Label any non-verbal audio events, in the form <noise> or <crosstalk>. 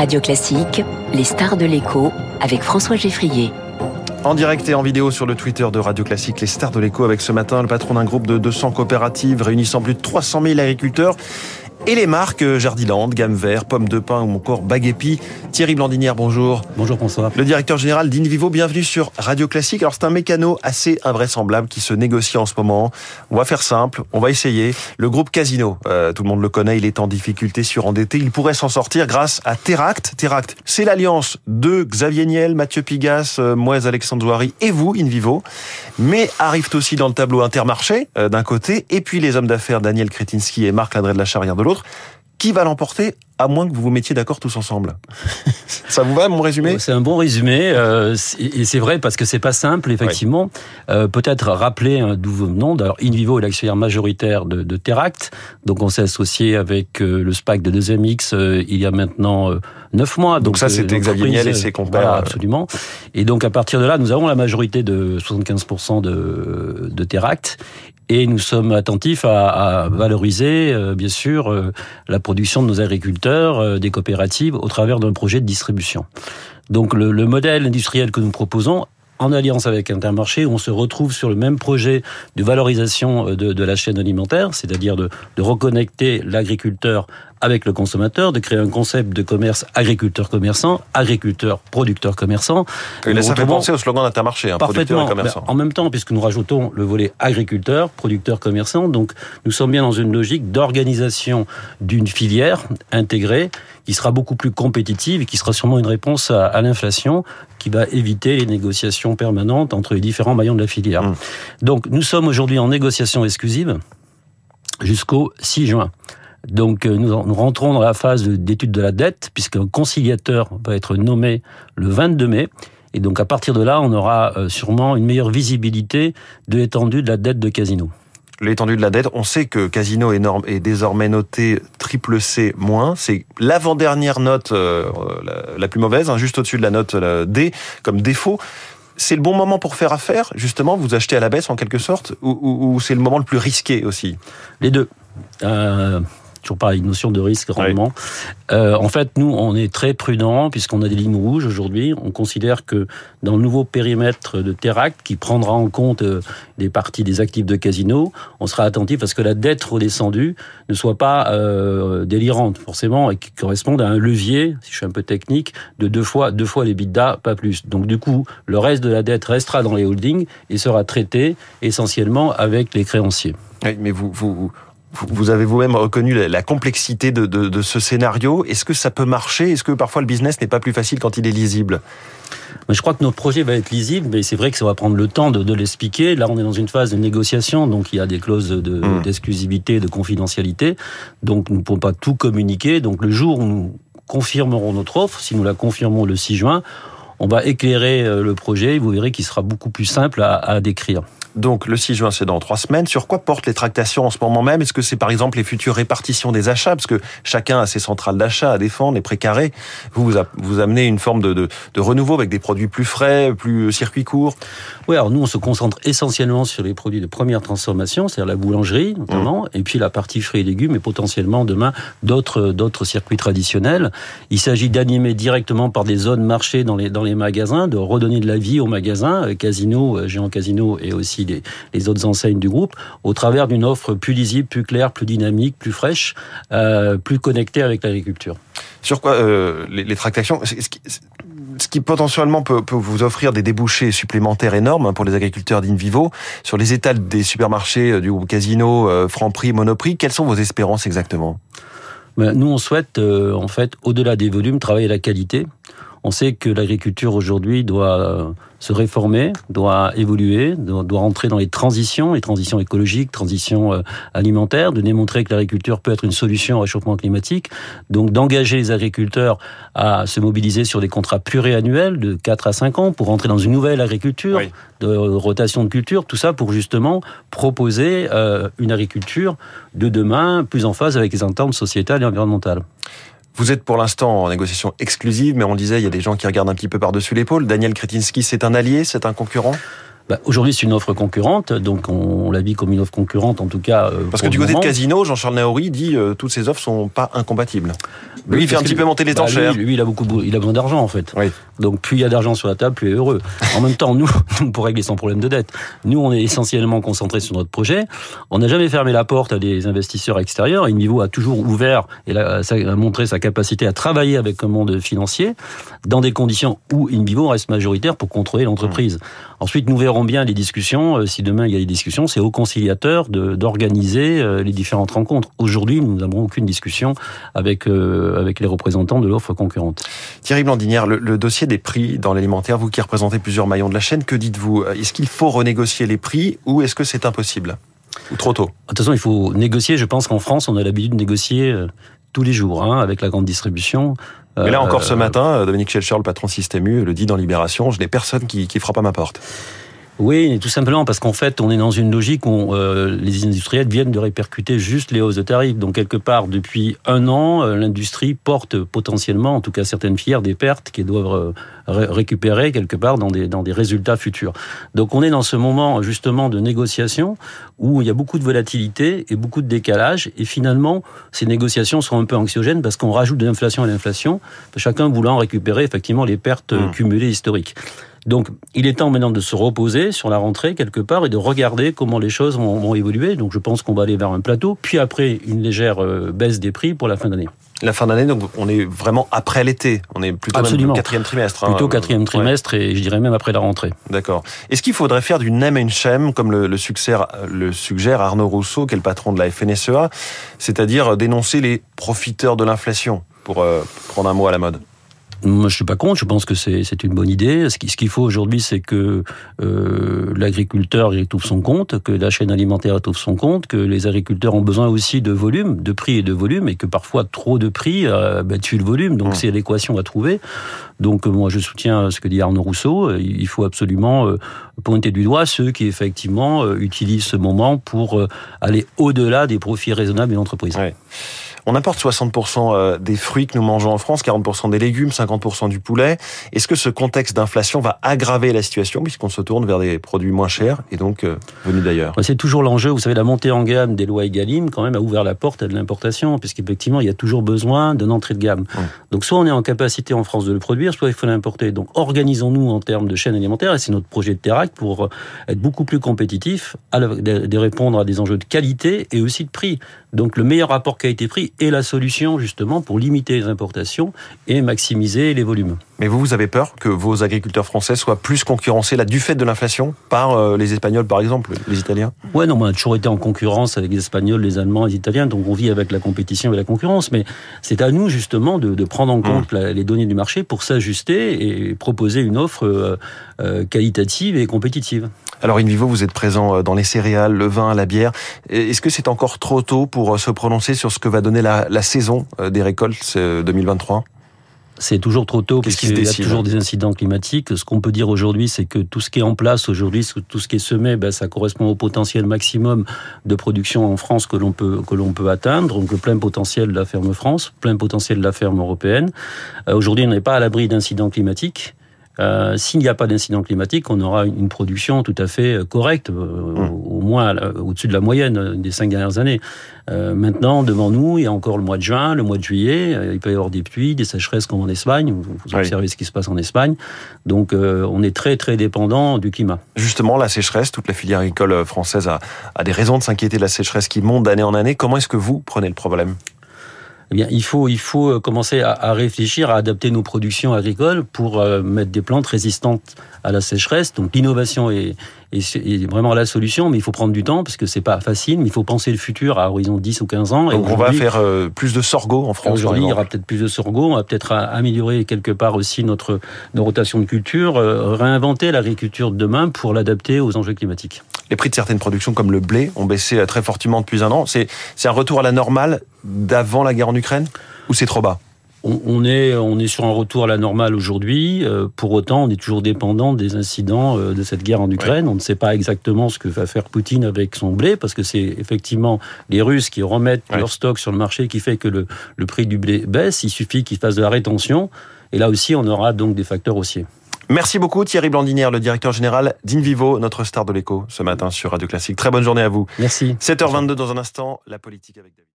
Radio Classique, les stars de l'écho avec François Geffrier. En direct et en vidéo sur le Twitter de Radio Classique, les stars de l'écho avec ce matin le patron d'un groupe de 200 coopératives réunissant plus de 300 000 agriculteurs et les marques euh, Jardiland, Gamme Vert, Pomme de Pin ou encore Baguépi. Thierry Blandinière, bonjour. Bonjour François. Le directeur général d'Invivo, bienvenue sur Radio Classique. Alors c'est un mécano assez invraisemblable qui se négocie en ce moment. On va faire simple, on va essayer. Le groupe Casino, euh, tout le monde le connaît, il est en difficulté, surendetté. Il pourrait s'en sortir grâce à Teract. Teract, c'est l'alliance de Xavier Niel, Mathieu Pigas, euh, Moise Alexandre Zouari et vous, Invivo. Mais arrivent aussi dans le tableau Intermarché euh, d'un côté et puis les hommes d'affaires Daniel Kretinsky et Marc Ladré de la Charrière de l'autre qui va l'emporter à moins que vous vous mettiez d'accord tous ensemble. <laughs> Ça vous va, mon résumé? C'est un bon résumé, euh, et c'est vrai parce que c'est pas simple, effectivement. Euh, peut-être rappeler d'où vous venons. D'ailleurs, Invivo est l'actionnaire majoritaire de, de, Teract, donc on s'est associé avec euh, le SPAC de 2MX il y a maintenant neuf mois. Donc, ça, c'était Xavier Niel et ses compères. Voilà, absolument. Et donc à partir de là, nous avons la majorité de 75% de, de Teract, et nous sommes attentifs à, à valoriser, bien sûr, la production de nos agriculteurs euh, des coopératives au travers d'un projet de distribution. Donc le, le modèle industriel que nous proposons en alliance avec Intermarché, on se retrouve sur le même projet de valorisation euh, de, de la chaîne alimentaire, c'est-à-dire de, de reconnecter l'agriculteur avec le consommateur, de créer un concept de commerce agriculteur-commerçant, agriculteur-producteur-commerçant. Et ça fait penser au slogan d'Intermarché, hein, producteur et commerçant. En même temps, puisque nous rajoutons le volet agriculteur, producteur-commerçant, donc nous sommes bien dans une logique d'organisation d'une filière intégrée qui sera beaucoup plus compétitive et qui sera sûrement une réponse à, à l'inflation qui va éviter les négociations permanentes entre les différents maillons de la filière. Mmh. Donc nous sommes aujourd'hui en négociation exclusive jusqu'au 6 juin. Donc euh, nous, rentrons dans la phase d'étude de la dette, puisqu'un conciliateur va être nommé le 22 mai. Et donc à partir de là, on aura euh, sûrement une meilleure visibilité de l'étendue de la dette de Casino. L'étendue de la dette, on sait que Casino est, désormais noté triple C-. C'est l'avant-dernière note euh, la, plus mauvaise, hein, juste au-dessus de la note D, comme défaut c'est le bon moment pour faire affaire, justement, vous achetez à la baisse en quelque sorte, ou, ou, ou c'est le moment le plus risqué aussi? Les deux. Euh, toujours pareil, notion de risque, rendement. Euh, en fait, nous, on est très prudent puisqu'on a des lignes rouges aujourd'hui. On considère que dans le nouveau périmètre de Teract, qui prendra en compte euh, des parties des actifs de casino, on sera attentif à ce que la dette redescendue ne soit pas euh, délirante, forcément, et qui corresponde à un levier, si je suis un peu technique, de deux fois, deux fois les bidas, pas plus. Donc, du coup, le reste de la dette restera dans les holdings et sera traité essentiellement avec les créanciers. Oui, mais vous, vous, vous avez vous-même reconnu la complexité de, de, de ce scénario. Est-ce que ça peut marcher? Est-ce que parfois le business n'est pas plus facile quand il est lisible? Je crois que notre projet va être lisible, mais c'est vrai que ça va prendre le temps de, de l'expliquer. Là, on est dans une phase de négociation, donc il y a des clauses d'exclusivité, de, de confidentialité. Donc nous ne pouvons pas tout communiquer. Donc le jour où nous confirmerons notre offre, si nous la confirmons le 6 juin, on va éclairer euh, le projet. Vous verrez qu'il sera beaucoup plus simple à, à décrire. Donc le 6 juin, c'est dans trois semaines. Sur quoi portent les tractations en ce moment même? Est-ce que c'est par exemple les futures répartitions des achats? Parce que chacun a ses centrales d'achat à défendre, les précarés. Vous, vous amenez une forme de, de, de, renouveau avec des produits plus frais, plus circuits courts Oui, alors nous, on se concentre essentiellement sur les produits de première transformation, c'est-à-dire la boulangerie notamment, mmh. et puis la partie fruits et légumes, et potentiellement demain d'autres d'autres circuits traditionnels. Il s'agit d'animer directement par des zones marchés dans les, dans les magasins, de redonner de la vie aux magasins, euh, Casino, euh, Géant Casino et aussi les, autres enseignes du groupe, au travers d'une offre plus lisible, plus claire, plus dynamique, plus fraîche, euh, plus connectée avec l'agriculture. Sur quoi euh, les, tractations ce qui, potentiellement peut, vous offrir des débouchés supplémentaires énormes hein, pour les agriculteurs d'Invivo sur les étals des supermarchés euh, du groupe Casino, Franprix, Monoprix. Quelles sont vos espérances exactement? Ben, Nous, on souhaite en fait, au-delà des volumes, travailler la qualité. On sait que l'agriculture aujourd'hui doit se réformer, doit évoluer, doit, doit rentrer dans les transitions, les transitions écologiques, transitions euh, alimentaires, de démontrer que l'agriculture peut être une solution au réchauffement climatique, donc d'engager les agriculteurs à se mobiliser sur des contrats pluriannuels de 4 à 5 ans pour rentrer dans une nouvelle agriculture, oui. de rotation de culture, tout ça pour justement proposer euh, une agriculture de demain plus en phase avec les attentes sociétales et environnementales. Vous êtes pour l'instant en négociation exclusive, mais on disait, il y a des gens qui regardent un petit peu par-dessus l'épaule. Daniel Kretinsky, c'est un allié, c'est un concurrent? Bah, Aujourd'hui, c'est une offre concurrente, donc on, la vit comme une offre concurrente, en tout cas. Euh, Parce que du côté de Casino, Jean-Charles Naori dit euh, toutes ces offres sont pas incompatibles. Lui, il fait un petit peu monter les bah, enchères. Lui, il a beaucoup, il a besoin d'argent en fait. Oui. Donc plus il y a d'argent sur la table, plus il est heureux. En même temps, nous, <laughs> pour régler son problème de dette, nous, on est essentiellement concentrés sur notre projet. On n'a jamais fermé la porte à des investisseurs extérieurs. Invivo a toujours ouvert et a, montré sa capacité à travailler avec un monde financier dans des conditions où Invivo reste majoritaire pour contrôler l'entreprise. Mmh. Ensuite, nous verrons bien les discussions. Euh, si demain il y a des discussions, c'est au conciliateur d'organiser euh, les différentes rencontres. Aujourd'hui, nous n'avons aucune discussion avec euh, avec les représentants de l'offre concurrente. Thierry Blandinière, le, le, dossier des prix dans l'alimentaire, vous qui représentez plusieurs maillons de la chaîne, que dites-vous? Est-ce qu'il faut renégocier les prix ou est-ce que c'est impossible? Ou trop tôt? De toute façon, il faut négocier. Je pense qu'en France, on a l'habitude de négocier tous les jours hein, avec la grande distribution. Mais là encore ce matin, Dominique Schelcher, le patron Système U, le dit dans Libération, je n'ai personne qui, qui frappe à ma porte. Oui, tout simplement parce qu'en fait, on est dans une logique où euh, les industriels viennent de répercuter juste les hausses de tarifs. Donc quelque part, depuis un an, euh, l'industrie porte potentiellement, en tout cas certaines filières, des pertes qui doivent euh, récupérer quelque part dans des, dans des résultats futurs. Donc on est dans ce moment justement de négociation où il y a beaucoup de volatilité et beaucoup de décalage. Et finalement, ces négociations seront un peu anxiogènes parce qu'on rajoute de l'inflation à l'inflation, chacun voulant récupérer effectivement les pertes mmh. cumulées historiques. Donc, il est temps maintenant de se reposer sur la rentrée quelque part et de regarder comment les choses vont, évoluer. Donc, je pense qu'on va aller vers un plateau, puis après une légère euh, baisse des prix pour la fin d'année. La fin d'année, donc on est vraiment après l'été. On est plutôt Absolument. quatrième trimestre. Hein. Plutôt quatrième trimestre et je dirais même après la rentrée. D'accord. Est-ce qu'il faudrait faire du name and shame, comme le, le, suggère, le suggère Arnaud Rousseau, qui est le patron de la FNSEA, c'est-à-dire dénoncer les profiteurs de l'inflation, pour euh, prendre un mot à la mode? Moi, je suis pas contre. Je pense que c'est une bonne idée. Ce qu'il faut aujourd'hui, c'est que euh, l'agriculteur trouve son compte, que la chaîne alimentaire trouve son compte, que les agriculteurs ont besoin aussi de volume, de prix et de volume, et que parfois trop de prix euh, bah, tue le volume. Donc, mmh. c'est l'équation à trouver. Donc, moi, je soutiens ce que dit Arnaud Rousseau. Il faut absolument euh, pointer du doigt ceux qui effectivement euh, utilisent ce moment pour euh, aller au-delà des profits raisonnables des entreprises. On importe 60% euh, des fruits que nous mangeons en France, 40% des légumes, 50% du poulet. Est-ce que ce contexte d'inflation va aggraver la situation puisqu'on se tourne vers des produits moins chers et donc euh, venus d'ailleurs? C'est toujours l'enjeu. Vous savez, la montée en gamme des lois Egalim quand même a ouvert la porte à de l'importation puisqu'effectivement, il y a toujours besoin d'une entrée de gamme. Donc soit on est en capacité en France de le produire, soit il faut l'importer. Donc organisons-nous en termes de chaîne alimentaire et c'est notre projet de Terrac pour euh, être beaucoup plus compétitif, de répondre à des enjeux de qualité et aussi de prix. Donc le meilleur rapport qualité-prix est la solution justement pour limiter les importations et maximiser les volumes. Mais vous, vous avez peur que vos agriculteurs français soient plus concurrencés là du fait de l'inflation par euh, les Espagnols par exemple, les Italiens? Ouais, non, on a toujours été en concurrence avec les Espagnols, les Allemands, les Italiens, donc on vit avec la compétition et la concurrence. Mais c'est à nous justement de, prendre en mmh. compte les données du marché pour s'ajuster et proposer une offre euh, euh, qualitative et compétitive. Alors Invivo, vous êtes présent dans les céréales, le vin, la bière. Est-ce que c'est encore trop tôt pour se prononcer sur ce que va donner la, la saison des récoltes 2023? C'est toujours trop tôt parce qu'il y a toujours des incidents climatiques. Ce qu'on peut dire aujourd'hui, c'est que tout ce qui est en place aujourd'hui, tout ce qui est semé, ben, ça correspond au potentiel maximum de production en France que l'on peut que l'on peut atteindre. Donc le plein potentiel de la ferme France, plein potentiel de la ferme européenne. Euh, aujourd'hui, on n'est pas à l'abri d'incidents climatiques. Euh, s'il n'y a pas d'incident climatique, on aura une production tout à fait euh, correcte, euh, mmh. au moins au-dessus de la moyenne des cinq dernières années. maintenant, devant nous, il y a encore le mois de juin, le mois de juillet. il peut y avoir des pluies, des sécheresses comme en Espagne. Vous, observez ce qui se passe en Espagne. Donc, on est très très dépendant du climat. Justement, la sécheresse, toute la filière agricole française a, a des raisons de s'inquiéter de la sécheresse qui monte d'année en année. Comment est-ce que vous prenez le problème? Eh bien, il faut, il faut euh, commencer à, réfléchir à adapter nos productions agricoles pour euh, mettre des plantes résistantes à la sécheresse. Donc, l'innovation est, est, vraiment la solution, mais il faut prendre du temps parce que c'est pas facile. Mais il faut penser le futur à horizon 10 ou 15 ans. Donc, on va faire euh, plus de sorgho en France. Aujourd'hui, il y aura peut-être plus de sorgho. On va peut-être améliorer quelque part aussi notre nos rotations de culture, réinventer l'agriculture de demain pour l'adapter aux enjeux climatiques. Les prix de certaines productions comme le blé ont baissé très fortement depuis un an. C'est un retour à la normale d'avant la guerre en Ukraine? Ou c'est trop bas? On, est, on est sur un retour à la normale aujourd'hui. Euh, pour autant, on est toujours dépendant des incidents euh, de cette guerre en Ukraine. On ne sait pas exactement ce que va faire Poutine avec son blé, parce que c'est effectivement les Russes qui remettent leur stock sur le marché qui fait que le, le prix du blé baisse. Il suffit qu'ils fassent de la rétention. Et là aussi, on aura donc des facteurs haussiers. Merci beaucoup Thierry Blandinière, le directeur général d'Invivo, notre star de l'écho ce matin sur Radio Classique. Très bonne journée à vous. Merci. 7h22 dans un instant, la politique avec David.